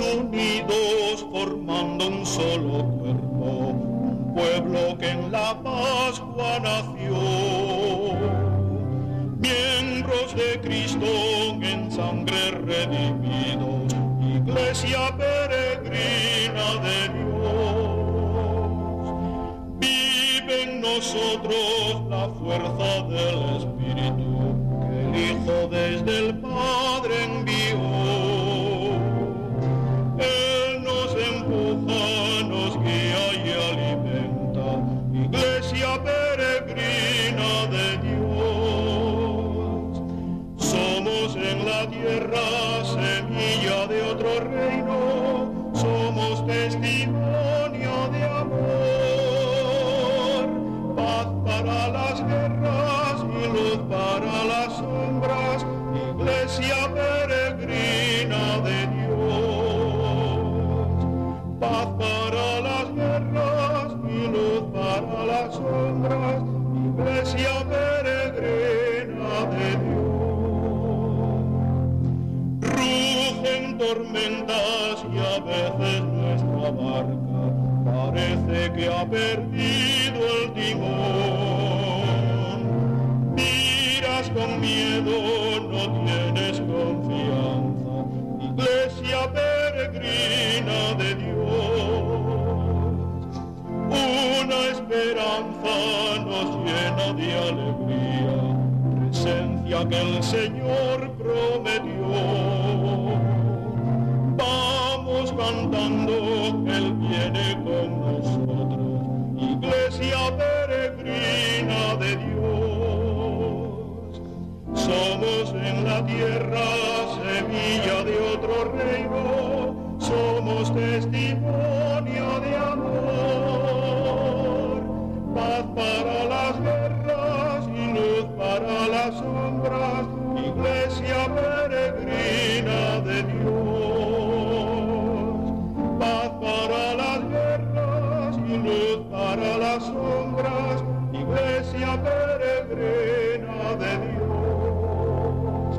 unidos formando un solo cuerpo, un pueblo que en la Pascua nació. Miembros de Cristo en sangre redimidos, iglesia peregrina de Dios. Vive en nosotros la fuerza del Espíritu que el Hijo desde el Padre envió semilla de otro reino, somos testimonio de amor. Paz para las guerras y luz para las sombras, iglesia peregrina de Dios. Paz para y a veces nuestra barca parece que ha perdido el timón. Miras con miedo, no tienes confianza, iglesia peregrina de Dios. Una esperanza nos llena de alegría, presencia que el Señor prometió cantando, Él viene con nosotros, iglesia peregrina de Dios. Somos en la tierra semilla de otro reino, somos testimonio para las sombras, iglesia peregrina de Dios.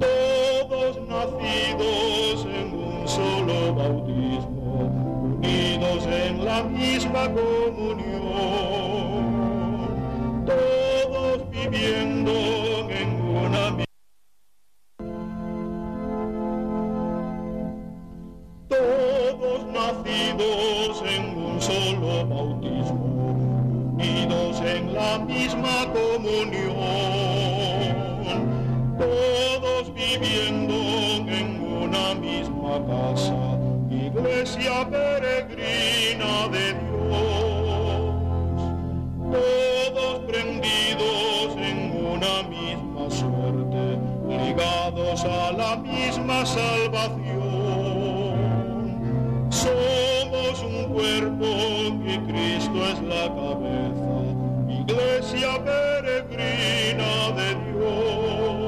Todos nacidos en un solo bautismo, unidos en la misma comunión, todos viviendo en una misma todos nacidos un solo bautismo, unidos en la misma comunión, todos viviendo en una misma casa, iglesia peregrina de Dios, todos prendidos en una misma suerte, ligados a la misma salvación cuerpo y Cristo es la cabeza, iglesia peregrina de Dios.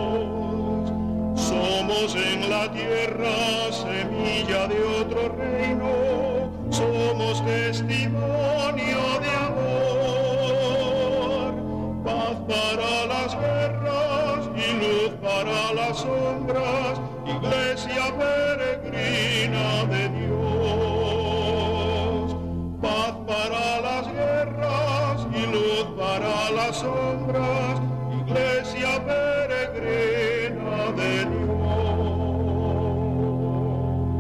Somos en la tierra semilla de otro reino, somos testimonio de amor, paz para las guerras y luz para las sombras, iglesia peregrina sombras